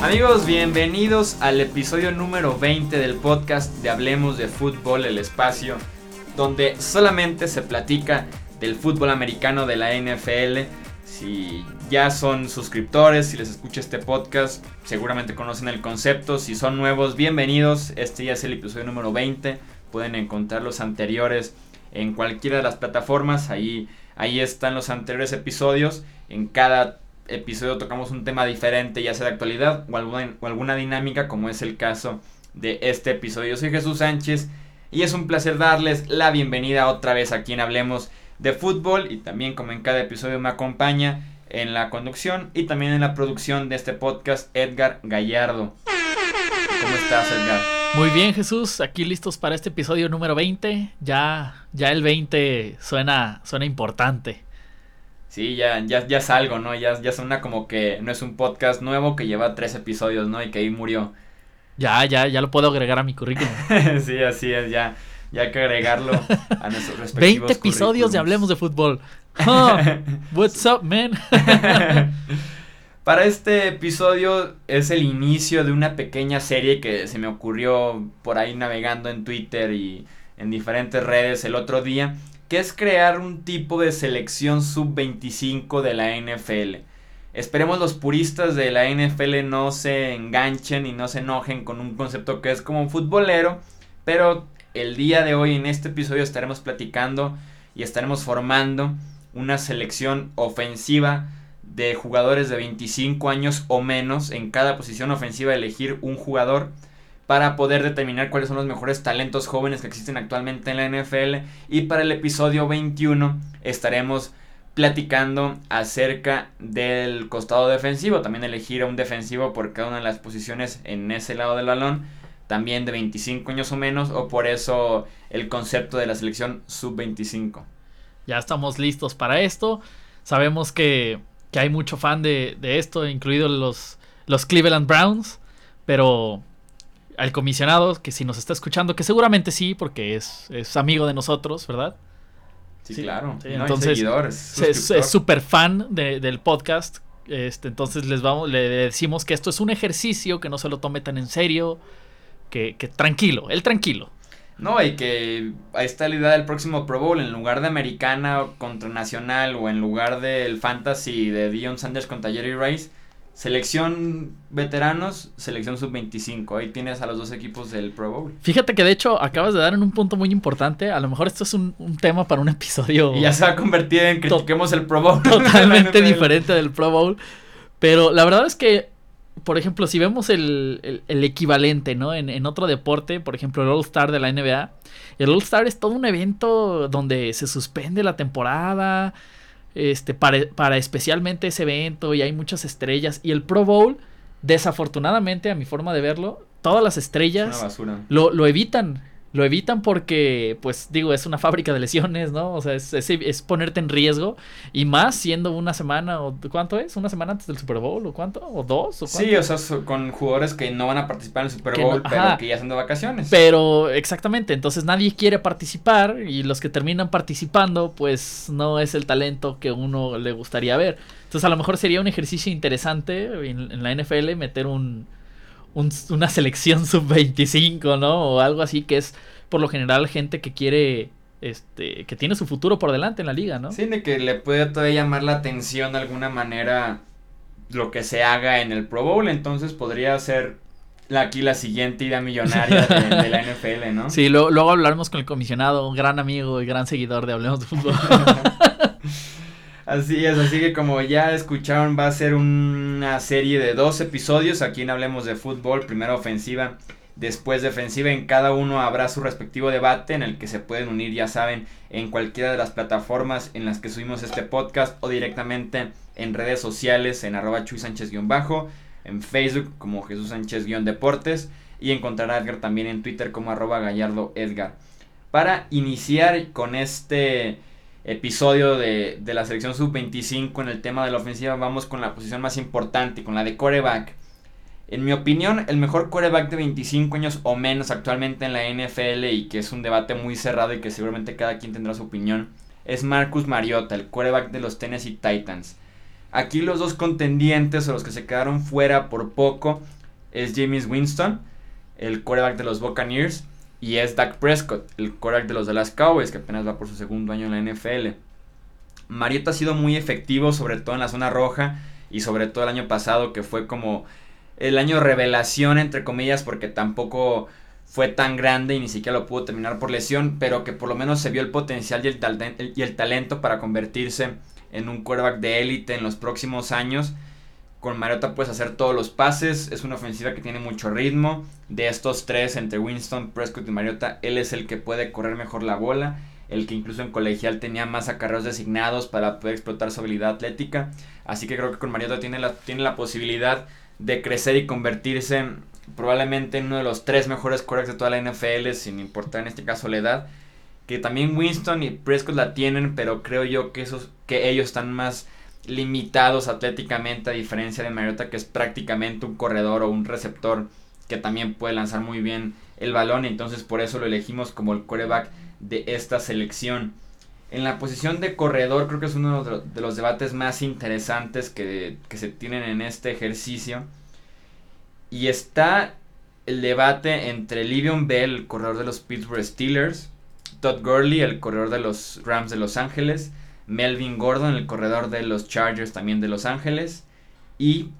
Amigos, bienvenidos al episodio número 20 del podcast de Hablemos de Fútbol, el espacio, donde solamente se platica del fútbol americano de la NFL. Si ya son suscriptores, si les escucha este podcast, seguramente conocen el concepto. Si son nuevos, bienvenidos. Este ya es el episodio número 20. Pueden encontrar los anteriores en cualquiera de las plataformas. Ahí, ahí están los anteriores episodios. En cada episodio tocamos un tema diferente, ya sea de actualidad o alguna, o alguna dinámica, como es el caso de este episodio. Soy Jesús Sánchez y es un placer darles la bienvenida otra vez aquí en Hablemos de Fútbol y también como en cada episodio me acompaña en la conducción y también en la producción de este podcast Edgar Gallardo. ¿Cómo estás Edgar? Muy bien Jesús, aquí listos para este episodio número 20. Ya, ya el 20 suena, suena importante. Sí, ya, ya, ya es algo, ¿no? Ya, ya suena como que no es un podcast nuevo que lleva tres episodios, ¿no? Y que ahí murió. Ya, ya, ya lo puedo agregar a mi currículum. sí, así es, ya, ya hay que agregarlo a nuestros respectivos 20 episodios de Hablemos de Fútbol. what's up, man? Para este episodio es el inicio de una pequeña serie que se me ocurrió por ahí navegando en Twitter y en diferentes redes el otro día que es crear un tipo de selección sub-25 de la NFL. Esperemos los puristas de la NFL no se enganchen y no se enojen con un concepto que es como un futbolero, pero el día de hoy en este episodio estaremos platicando y estaremos formando una selección ofensiva de jugadores de 25 años o menos en cada posición ofensiva elegir un jugador para poder determinar cuáles son los mejores talentos jóvenes que existen actualmente en la NFL. Y para el episodio 21 estaremos platicando acerca del costado defensivo. También elegir a un defensivo por cada una de las posiciones en ese lado del balón. También de 25 años o menos. O por eso el concepto de la selección sub-25. Ya estamos listos para esto. Sabemos que, que hay mucho fan de, de esto, incluidos los, los Cleveland Browns. Pero al comisionado, que si nos está escuchando, que seguramente sí, porque es, es amigo de nosotros, ¿verdad? Sí, claro. entonces, es súper fan del podcast. Este, entonces les vamos, le decimos que esto es un ejercicio, que no se lo tome tan en serio, que, que tranquilo, él tranquilo. No, y que ahí está la idea del próximo Pro Bowl, en lugar de americana contra nacional o en lugar del fantasy de Dion Sanders contra Jerry Rice Selección veteranos, selección sub-25. Ahí tienes a los dos equipos del Pro Bowl. Fíjate que de hecho acabas de dar en un punto muy importante. A lo mejor esto es un, tema para un episodio. Y ya se va a convertir en critiquemos el Pro Bowl. Totalmente diferente del Pro Bowl. Pero la verdad es que, por ejemplo, si vemos el, equivalente, ¿no? En, en, otro deporte, por ejemplo, el All-Star de la NBA. El All-Star es todo un evento donde se suspende la temporada este, para, especialmente ese evento y hay muchas estrellas. Y el Pro Bowl, desafortunadamente, a mi forma de verlo, todas las estrellas lo, lo evitan lo evitan porque, pues digo, es una fábrica de lesiones, ¿no? O sea, es, es, ponerte en riesgo. Y más siendo una semana, o ¿cuánto es? ¿Una semana antes del Super Bowl? ¿O cuánto? ¿O dos? ¿O sí, o sea, con jugadores que no van a participar en el Super Bowl, pero que ya son de vacaciones. Pero, exactamente, entonces nadie quiere participar y los que terminan participando, pues no es el talento que uno le gustaría ver. Entonces a lo mejor sería un ejercicio interesante en la NFL meter un una selección sub-25, ¿no? O algo así que es por lo general gente que quiere, este, que tiene su futuro por delante en la liga, ¿no? Sí, de que le puede todavía llamar la atención de alguna manera lo que se haga en el Pro Bowl, entonces podría ser aquí la siguiente idea millonaria de, la NFL, ¿no? Sí, luego hablaremos con el comisionado, un gran amigo y gran seguidor de Hablemos de Fútbol. Así es, así que como ya escucharon, va a ser una serie de dos episodios. Aquí en Hablemos de Fútbol, primero ofensiva, después defensiva. En cada uno habrá su respectivo debate en el que se pueden unir, ya saben, en cualquiera de las plataformas en las que subimos este podcast o directamente en redes sociales en arroba chuy sánchez-bajo, en Facebook como Jesús Sánchez-deportes y encontrar a Edgar también en Twitter como arroba gallardo Edgar. Para iniciar con este episodio de, la selección sub-25 en el tema de la ofensiva, vamos con la posición más importante, con la de coreback. En mi opinión, el mejor coreback de 25 años o menos actualmente en la NFL y que es un debate muy cerrado y que seguramente cada quien tendrá su opinión, es Marcus Mariota, el quarterback de los Tennessee Titans. Aquí los dos contendientes o los que se quedaron fuera por poco es James Winston, el quarterback de los Buccaneers, y es Dak Prescott, el quarterback de los Dallas Cowboys, que apenas va por su segundo año en la NFL. Mariota ha sido muy efectivo, sobre todo en la zona roja y sobre todo el año pasado, que fue como el año revelación, entre comillas, porque tampoco fue tan grande y ni siquiera lo pudo terminar por lesión, pero que por lo menos se vio el potencial y el, talento para convertirse en un quarterback de élite en los próximos años. Con Mariota puedes hacer todos los pases, es una ofensiva que tiene mucho ritmo. De estos tres, entre Winston, Prescott y Mariota, él es el que puede correr mejor la bola, el que incluso en colegial tenía más acarreos designados para poder explotar su habilidad atlética. Así que creo que con Mariota tiene la, tiene la posibilidad de crecer y convertirse probablemente en uno de los tres mejores quarterbacks de toda la NFL, sin importar en este caso la edad. Que también Winston y Prescott la tienen, pero creo yo que, esos, que ellos están más limitados atléticamente, a diferencia de Mariota, que es prácticamente un corredor o un receptor que también puede lanzar muy bien el balón. Entonces, por eso lo elegimos como el quarterback de esta selección. En la posición de corredor, creo que es uno de los debates más interesantes que, que se tienen en este ejercicio y está el debate entre Livion Bell, el corredor de los Pittsburgh Steelers, Todd Gurley, el corredor de los Rams de Los Ángeles, Melvin Gordon, el corredor de los Chargers también de Los Ángeles, y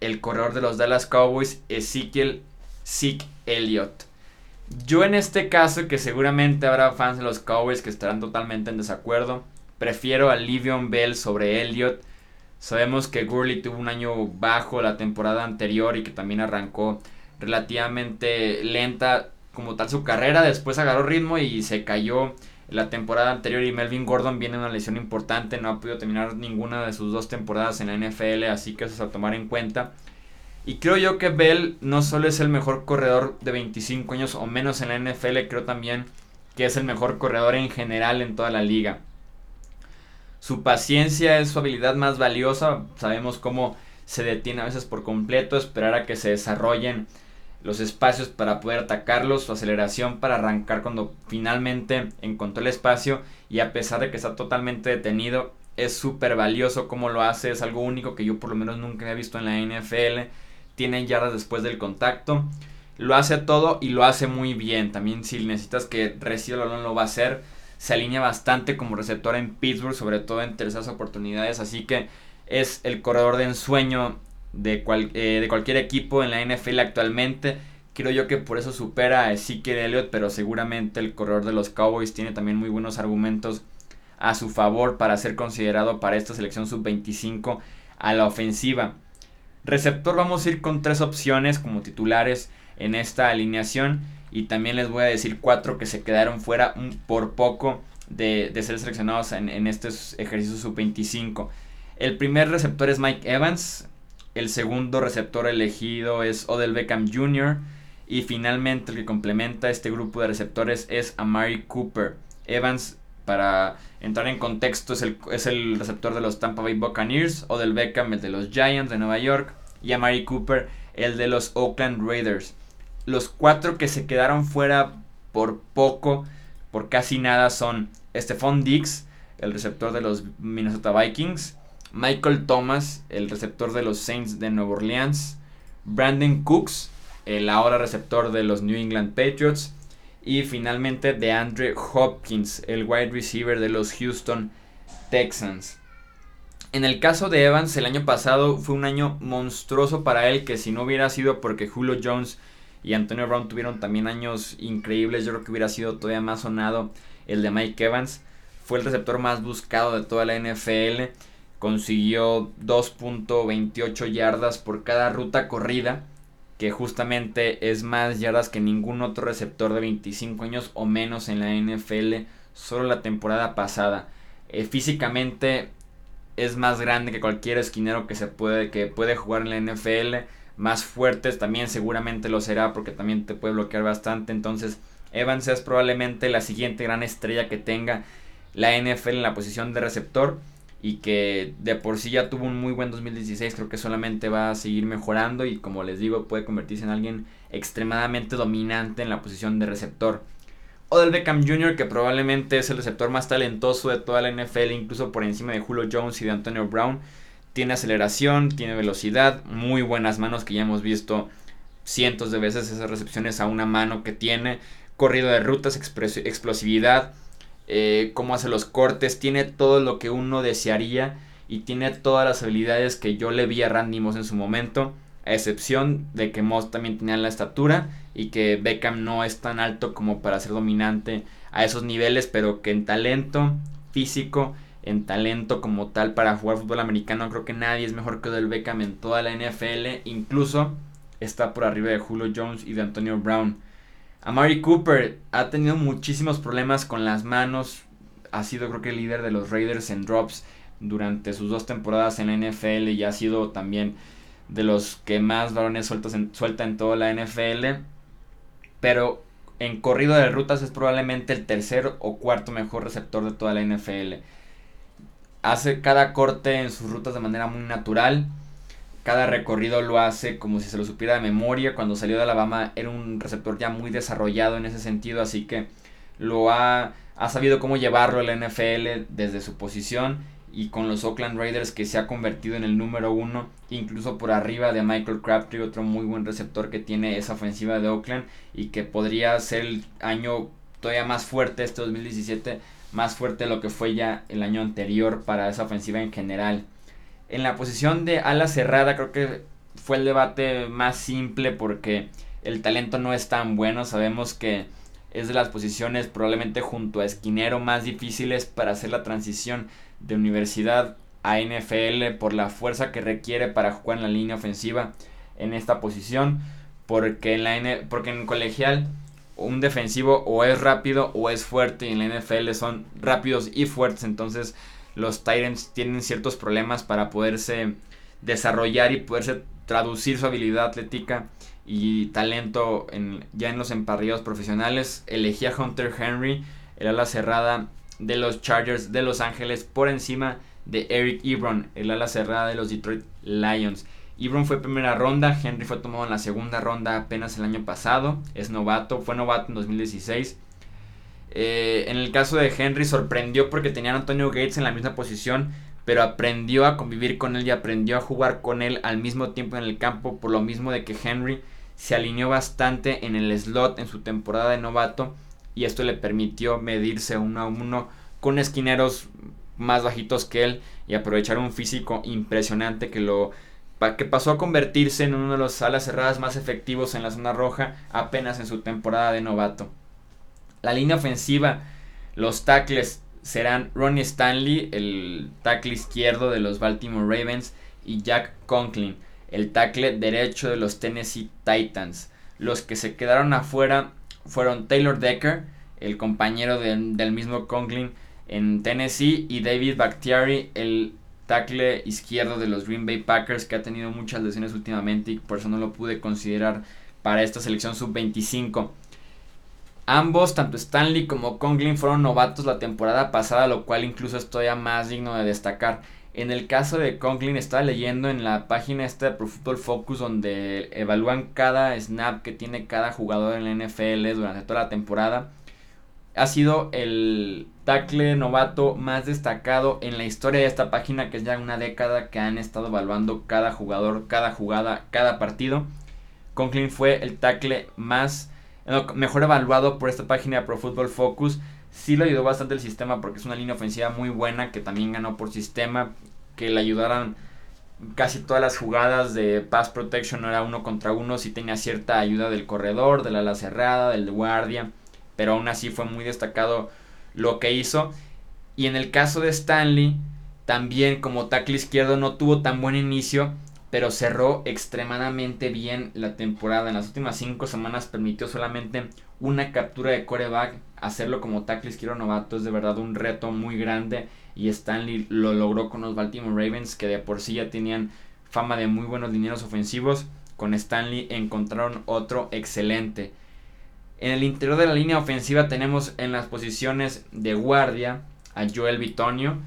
el corredor de los Dallas Cowboys, Ezekiel Zeke Elliott. Yo en este caso, que seguramente habrá fans de los Cowboys que estarán totalmente en desacuerdo, prefiero a Livion Bell sobre Elliott Sabemos que Gurley tuvo un año bajo la temporada anterior y que también arrancó relativamente lenta como tal su carrera. Después agarró ritmo y se cayó la temporada anterior. Y Melvin Gordon viene una lesión importante. No ha podido terminar ninguna de sus dos temporadas en la NFL. Así que eso es a tomar en cuenta. Y creo yo que Bell no solo es el mejor corredor de 25 años o menos en la NFL, creo también que es el mejor corredor en general en toda la liga. Su paciencia es su habilidad más valiosa. Sabemos cómo se detiene a veces por completo, esperar a que se desarrollen los espacios para poder atacarlos, su aceleración para arrancar cuando finalmente encontró el espacio y a pesar de que está totalmente detenido, es súper valioso como lo hace, es algo único que yo por lo menos nunca he visto en la NFL, tiene yardas después del contacto, lo hace todo y lo hace muy bien, también si necesitas que reciba el balón lo va a hacer, se alinea bastante como receptor en Pittsburgh, sobre todo en terceras oportunidades, así que es el corredor de ensueño de, eh, de cualquier equipo en la NFL actualmente. Creo yo que por eso supera a Ezekiel Elliott, pero seguramente el corredor de los Cowboys tiene también muy buenos argumentos a su favor para ser considerado para esta selección sub-25 a la ofensiva. Receptor vamos a ir con tres opciones como titulares en esta alineación y también les voy a decir cuatro que se quedaron fuera por poco de, ser seleccionados en, en estos ejercicios sub-25. El primer receptor es Mike Evans. El segundo receptor elegido es Odell Beckham Jr. Y finalmente el que complementa este grupo de receptores es Amari Cooper. Evans, para entrar en contexto, es el, es el receptor de los Tampa Bay Buccaneers. Odell Beckham, el de los Giants de Nueva York. Y Amari Cooper, el de los Oakland Raiders los cuatro que se quedaron fuera por poco, por casi nada, son Stephon Diggs, el receptor de los Minnesota Vikings, Michael Thomas, el receptor de los Saints de Nueva Orleans, Brandon Cooks, el ahora receptor de los New England Patriots, y finalmente DeAndre Hopkins, el wide receiver de los Houston Texans. En el caso de Evans, el año pasado fue un año monstruoso para él que si no hubiera sido porque Julio Jones y Antonio Brown tuvieron también años increíbles. Yo creo que hubiera sido todavía más sonado el de Mike Evans. Fue el receptor más buscado de toda la NFL. Consiguió 2.28 yardas por cada ruta corrida. Que justamente es más yardas que ningún otro receptor de 25 años o menos en la NFL. Solo la temporada pasada. Eh, físicamente es más grande que cualquier esquinero que se puede que puede jugar en la NFL más fuertes también seguramente lo será porque también te puede bloquear bastante. Entonces Evans es probablemente la siguiente gran estrella que tenga la NFL en la posición de receptor y que de por sí ya tuvo un muy buen 2016, creo que solamente va a seguir mejorando y como les digo puede convertirse en alguien extremadamente dominante en la posición de receptor. Odell Beckham Jr., que probablemente es el receptor más talentoso de toda la NFL, incluso por encima de Julio Jones y de Antonio Brown. Tiene aceleración, tiene velocidad, muy buenas manos que ya hemos visto cientos de veces esas recepciones a una mano que tiene, corrido de rutas, explosividad, eh, cómo hace los cortes, tiene todo lo que uno desearía y tiene todas las habilidades que yo le vi a Randy Moss en su momento, a excepción de que Moss también tenía la estatura y que Beckham no es tan alto como para ser dominante a esos niveles, pero que en talento físico, en talento como tal para jugar fútbol americano, creo que nadie es mejor que Del Beckham en toda la NFL, incluso está por arriba de Julio Jones y de Antonio Brown. Amari Cooper ha tenido muchísimos problemas con las manos. Ha sido creo que el líder de los Raiders en drops durante sus dos temporadas en la NFL y ha sido también de los que más balones sueltos en, suelta en toda la NFL. Pero en corrido de rutas es probablemente el tercer o cuarto mejor receptor de toda la NFL. Hace cada corte en sus rutas de manera muy natural cada recorrido lo hace como si se lo supiera de memoria. Cuando salió de Alabama era un receptor ya muy desarrollado en ese sentido, así que lo ha, ha sabido cómo llevarlo el NFL desde su posición y con los Oakland Raiders que se ha convertido en el número uno, incluso por arriba de Michael Crabtree, otro muy buen receptor que tiene esa ofensiva de Oakland y que podría ser el año todavía más fuerte este 2017, más fuerte de lo que fue ya el año anterior para esa ofensiva en general. En la posición de ala cerrada creo que fue el debate más simple porque el talento no es tan bueno. Sabemos que es de las posiciones probablemente junto a esquinero más difíciles para hacer la transición de universidad a NFL por la fuerza que requiere para jugar en la línea ofensiva en esta posición. Porque en, la N porque en colegial un defensivo o es rápido o es fuerte y en la NFL son rápidos y fuertes. Entonces los Titans tienen ciertos problemas para poderse desarrollar y poderse traducir su habilidad atlética y talento en, ya en los emparrillados profesionales. Elegí a Hunter Henry, el ala cerrada de los Chargers de Los Ángeles, por encima de Eric Ebron, el ala cerrada de los Detroit Lions. Ebron fue primera ronda, Henry fue tomado en la segunda ronda apenas el año pasado, es novato, fue novato en 2016. Eh, en el caso de Henry sorprendió porque tenía a Antonio Gates en la misma posición, pero aprendió a convivir con él y aprendió a jugar con él al mismo tiempo en el campo, por lo mismo de que Henry se alineó bastante en el slot en su temporada de novato y esto le permitió medirse uno a uno con esquineros más bajitos que él y aprovechar un físico impresionante que lo que pasó a convertirse en uno de los alas cerradas más efectivos en la zona roja apenas en su temporada de novato. La línea ofensiva, los tackles serán Ronnie Stanley, el tackle izquierdo de los Baltimore Ravens, y Jack Conklin, el tackle derecho de los Tennessee Titans. Los que se quedaron afuera fueron Taylor Decker, el compañero del mismo Conklin en Tennessee, y David Bakhtiari, el tackle izquierdo de los Green Bay Packers, que ha tenido muchas lesiones últimamente y por eso no lo pude considerar para esta selección sub-25. Ambos, tanto Stanley como Conklin, fueron novatos la temporada pasada, lo cual incluso es todavía más digno de destacar. En el caso de Conklin, estaba leyendo en la página esta de Pro Football Focus, donde evalúan cada snap que tiene cada jugador en la NFL durante toda la temporada. Ha sido el tackle novato más destacado en la historia de esta página, que es ya una década que han estado evaluando cada jugador, cada jugada, cada partido. Conklin fue el tackle más mejor evaluado por esta página Pro Football Focus. Sí le ayudó bastante el sistema porque es una línea ofensiva muy buena que también ganó por sistema, que le ayudaron casi todas las jugadas de pass protection no era uno contra uno, sí tenía cierta ayuda del corredor, de la ala cerrada, del guardia, pero aún así fue muy destacado lo que hizo. Y en el caso de Stanley, también como tackle izquierdo no tuvo tan buen inicio, pero cerró extremadamente bien la temporada. En las últimas cinco semanas permitió solamente una captura de coreback. Hacerlo como tackle izquierdo novato es de verdad un reto muy grande. Y Stanley lo logró con los Baltimore Ravens, que de por sí ya tenían fama de muy buenos dineros ofensivos. Con Stanley encontraron otro excelente. En el interior de la línea ofensiva tenemos en las posiciones de guardia a Joel Bitonio,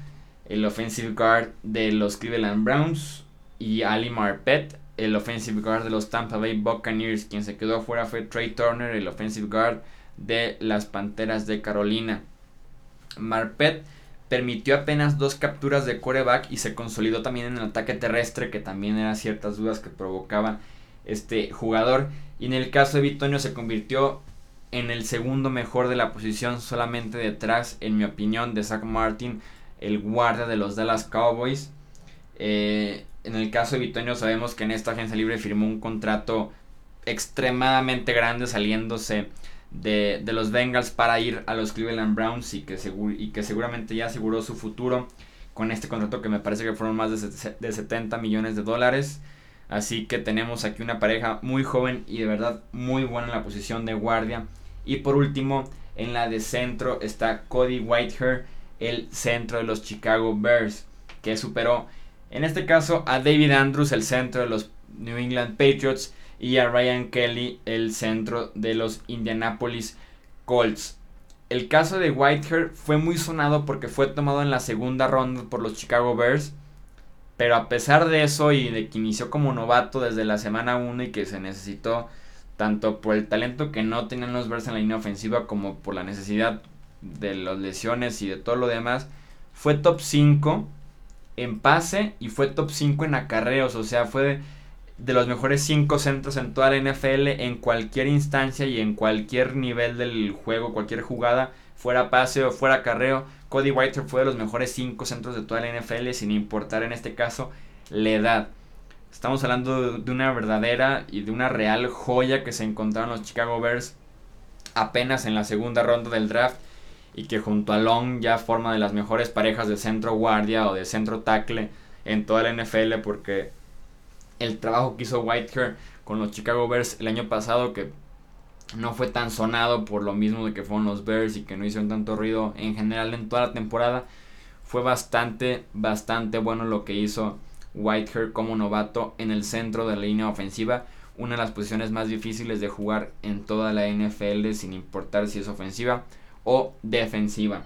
el offensive guard de los Cleveland Browns y Ali Marpet, el offensive guard de los Tampa Bay Buccaneers. Quien se quedó afuera fue Trey Turner, el offensive guard de las Panteras de Carolina. Marpet permitió apenas dos capturas de coreback y se consolidó también en el ataque terrestre, que también eran ciertas dudas que provocaba este jugador. Y en el caso de Bitonio se convirtió en el segundo mejor de la posición, solamente detrás, en mi opinión, de Zach Martin, el guardia de los Dallas Cowboys. Eh, en el caso de Bitonio sabemos que en esta agencia libre firmó un contrato extremadamente grande saliéndose de, los Bengals para ir a los Cleveland Browns y que, y que seguramente ya aseguró su futuro con este contrato que me parece que fueron más de, de 70 millones de dólares. Así que tenemos aquí una pareja muy joven y de verdad muy buena en la posición de guardia. Y por último, en la de centro está Cody Whitehair, el centro de los Chicago Bears, que superó en este caso a David Andrews, el centro de los New England Patriots, y a Ryan Kelly, el centro de los Indianapolis Colts. El caso de Whitehair fue muy sonado porque fue tomado en la segunda ronda por los Chicago Bears. Pero a pesar de eso y de que inició como novato desde la semana 1 y que se necesitó tanto por el talento que no tenían los Bears en la línea ofensiva como por la necesidad de las lesiones y de todo lo demás, fue top 5 en pase y fue top 5 en acarreos. O sea, fue de los mejores 5 centros en toda la NFL en cualquier instancia y en cualquier nivel del juego, cualquier jugada, fuera pase o fuera carreo. Cody White fue de los mejores 5 centros de toda la NFL sin importar en este caso la edad. Estamos hablando de una verdadera y de una real joya que se encontraron los Chicago Bears apenas en la segunda ronda del draft y que junto a Long ya forma de las mejores parejas de centro guardia o de centro tackle en toda la NFL porque el trabajo que hizo Whitehair con los Chicago Bears el año pasado que no fue tan sonado por lo mismo de que fueron los Bears y que no hicieron tanto ruido en general en toda la temporada fue bastante bastante bueno lo que hizo Whitehair como novato en el centro de la línea ofensiva una de las posiciones más difíciles de jugar en toda la NFL sin importar si es ofensiva o defensiva.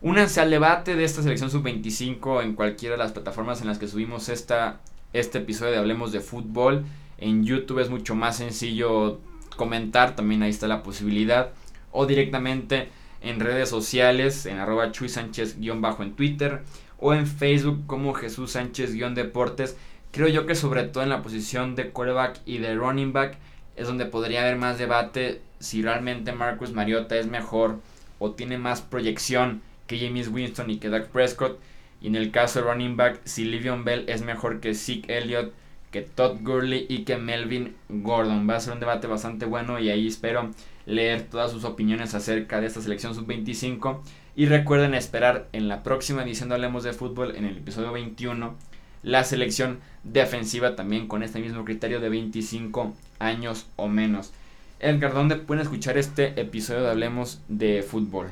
Únanse al debate de esta selección sub-25 en cualquiera de las plataformas en las que subimos esta este episodio de Hablemos de Fútbol. En YouTube es mucho más sencillo comentar, también ahí está la posibilidad. O directamente en redes sociales, en arroba Chuy Sánchez-bajo en Twitter. O en Facebook como Jesús Sánchez-deportes. Creo yo que sobre todo en la posición de quarterback y de running back es donde podría haber más debate si realmente Marcus Mariota es mejor o tiene más proyección que James Winston y que Dak Prescott. Y en el caso de running back, si Livion Bell es mejor que Zeke Elliott, que Todd Gurley y que Melvin Gordon. Va a ser un debate bastante bueno y ahí espero leer todas sus opiniones acerca de esta selección sub-25. Y recuerden esperar en la próxima edición de Hablemos de Fútbol, en el episodio 21, la selección defensiva también con este mismo criterio de 25 años o menos. Edgar, ¿dónde pueden escuchar este episodio de Hablemos de Fútbol?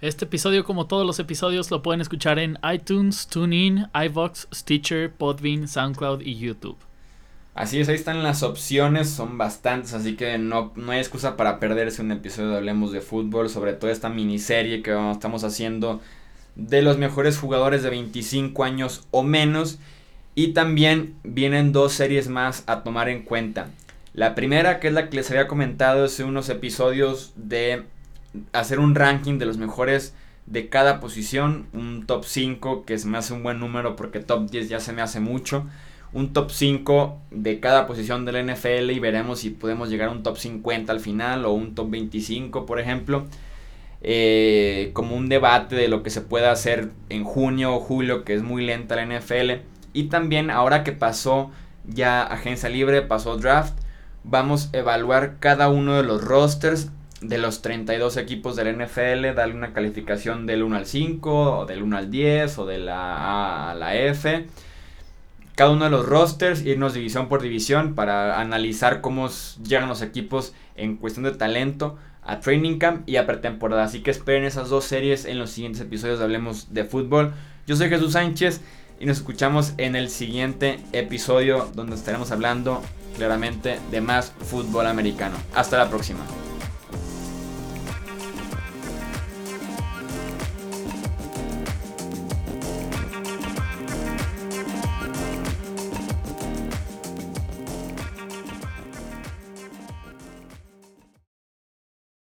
Este episodio, como todos los episodios, lo pueden escuchar en iTunes, TuneIn, iVox, Stitcher, Podbean, SoundCloud y YouTube. Así es, ahí están las opciones, son bastantes, así que no, no hay excusa para perderse un episodio de Hablemos de Fútbol, sobre todo esta miniserie que estamos haciendo de los mejores jugadores de 25 años o menos. Y también vienen dos series más a tomar en cuenta. La primera, que es la que les había comentado, es unos episodios de hacer un ranking de los mejores de cada posición, un top 5 que se me hace un buen número porque top 10 ya se me hace mucho, un top 5 de cada posición del NFL y veremos si podemos llegar a un top 50 al final o un top 25 por ejemplo, eh, como un debate de lo que se puede hacer en junio o julio que es muy lenta la NFL y también ahora que pasó ya agencia libre, pasó draft, vamos a evaluar cada uno de los rosters de los 32 equipos del NFL, darle una calificación del 1 al 5, o del 1 al 10, o de la A a la F. Cada uno de los rosters, irnos división por división para analizar cómo llegan los equipos en cuestión de talento a Training Camp y a pretemporada. Así que esperen esas dos series en los siguientes episodios de Hablemos de Fútbol. Yo soy Jesús Sánchez y nos escuchamos en el siguiente episodio donde estaremos hablando claramente de más fútbol americano. Hasta la próxima.